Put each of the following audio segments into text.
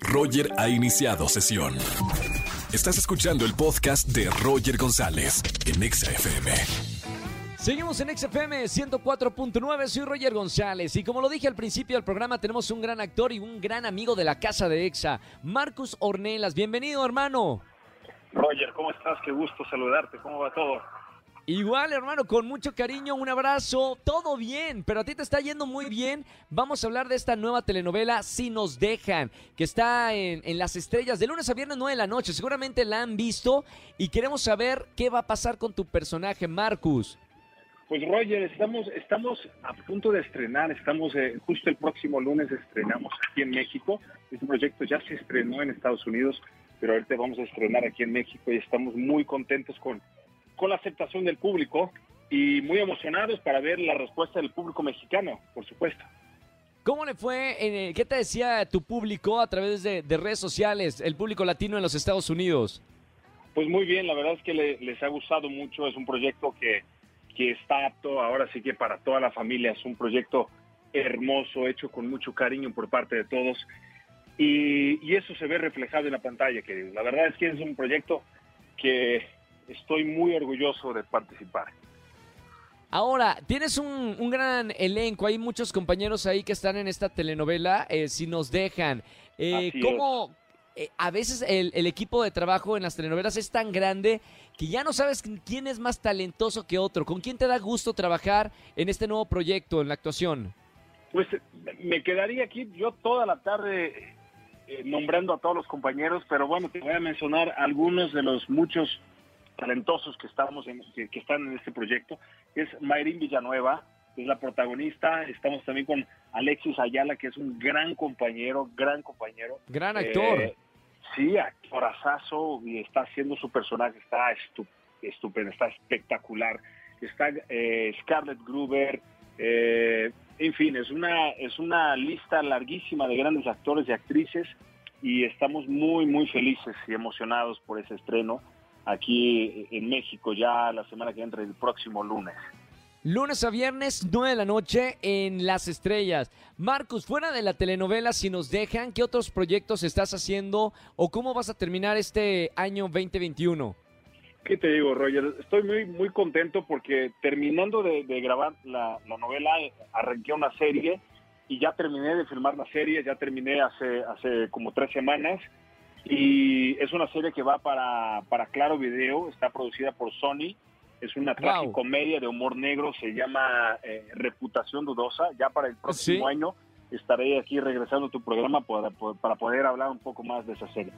Roger ha iniciado sesión. Estás escuchando el podcast de Roger González en Exa FM. Seguimos en XFM 104.9, soy Roger González y como lo dije al principio del programa tenemos un gran actor y un gran amigo de la casa de EXA, Marcus Ornelas. Bienvenido hermano. Roger, ¿cómo estás? Qué gusto saludarte, ¿cómo va todo? Igual, hermano, con mucho cariño, un abrazo, todo bien, pero a ti te está yendo muy bien. Vamos a hablar de esta nueva telenovela, Si nos dejan, que está en, en, las estrellas de lunes a viernes 9 de la noche. Seguramente la han visto y queremos saber qué va a pasar con tu personaje, Marcus. Pues Roger, estamos, estamos a punto de estrenar, estamos eh, justo el próximo lunes estrenamos aquí en México. Este proyecto ya se estrenó en Estados Unidos, pero ahorita vamos a estrenar aquí en México y estamos muy contentos con con la aceptación del público y muy emocionados para ver la respuesta del público mexicano, por supuesto. ¿Cómo le fue? Eh, ¿Qué te decía tu público a través de, redes sociales, el público latino en los Estados Unidos? Pues muy bien, la verdad es que les ha gustado mucho, es un proyecto que, que está apto ahora sí que para toda la familia, es un proyecto hermoso, hecho con mucho cariño por parte de todos y, y eso se ve reflejado en la pantalla, querido. La verdad es que es un proyecto que estoy muy orgulloso de participar. Ahora, tienes un, gran elenco, hay muchos compañeros ahí que están en esta telenovela, eh, si nos dejan. Eh, ¿Cómo eh, a veces el, el, equipo de trabajo en las telenovelas es tan grande que ya no sabes quién es más talentoso que otro? ¿Con quién te da gusto trabajar en este nuevo proyecto, en la actuación? Pues me quedaría aquí yo toda la tarde nombrando a todos los compañeros, pero bueno, te voy a mencionar algunos de los muchos talentosos que estamos en, que, están en este proyecto, es Mayrin Villanueva, es la protagonista, estamos también con Alexis Ayala, que es un gran compañero, gran compañero. Gran actor. Eh, sí, actorazazo, y está haciendo su personaje, está estupendo, está espectacular. Está eh, Scarlett Gruber, eh, en fin, es una, es una lista larguísima de grandes actores y actrices y estamos muy, muy felices y emocionados por ese estreno aquí en México ya la semana que entra, el próximo lunes. Lunes a viernes, 9 de la noche en Las Estrellas. Marcus, fuera de la telenovela, si nos dejan, ¿qué otros proyectos estás haciendo o cómo vas a terminar este año 2021? ¿Qué te digo, Roger? Estoy muy, muy contento porque terminando de, grabar la, la, novela, arranqué una serie y ya terminé de filmar la serie, ya terminé hace, hace como tres semanas y es una serie que va para, para Claro Video, está producida por Sony, es una tragicomedia de humor negro, se llama eh, Reputación Dudosa, ya para el próximo año estaré aquí regresando a tu programa para, para poder hablar un poco más de esa serie.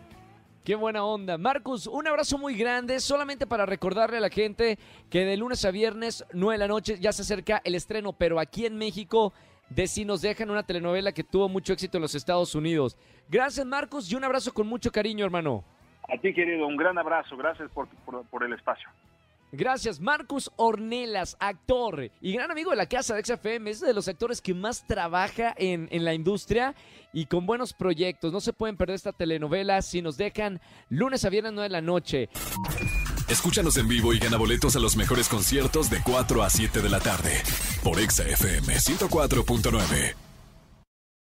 Qué buena onda. Marcus, un abrazo muy grande, solamente para recordarle a la gente que de lunes a viernes, 9 de la noche, ya se acerca el estreno, pero aquí en México de Si nos dejan una telenovela que tuvo mucho éxito en los Estados Unidos. Gracias Marcos y un abrazo con mucho cariño hermano. A ti querido, un gran abrazo, gracias por, por, el espacio. Gracias, Marcus Ornelas, actor y gran amigo de la casa de XFM, es de los actores que más trabaja en, en, la industria y con buenos proyectos. No se pueden perder esta telenovela si nos dejan lunes a viernes 9 de la noche. Escúchanos en vivo y gana boletos a los mejores conciertos de 4 a 7 de la tarde por XFM 104.9.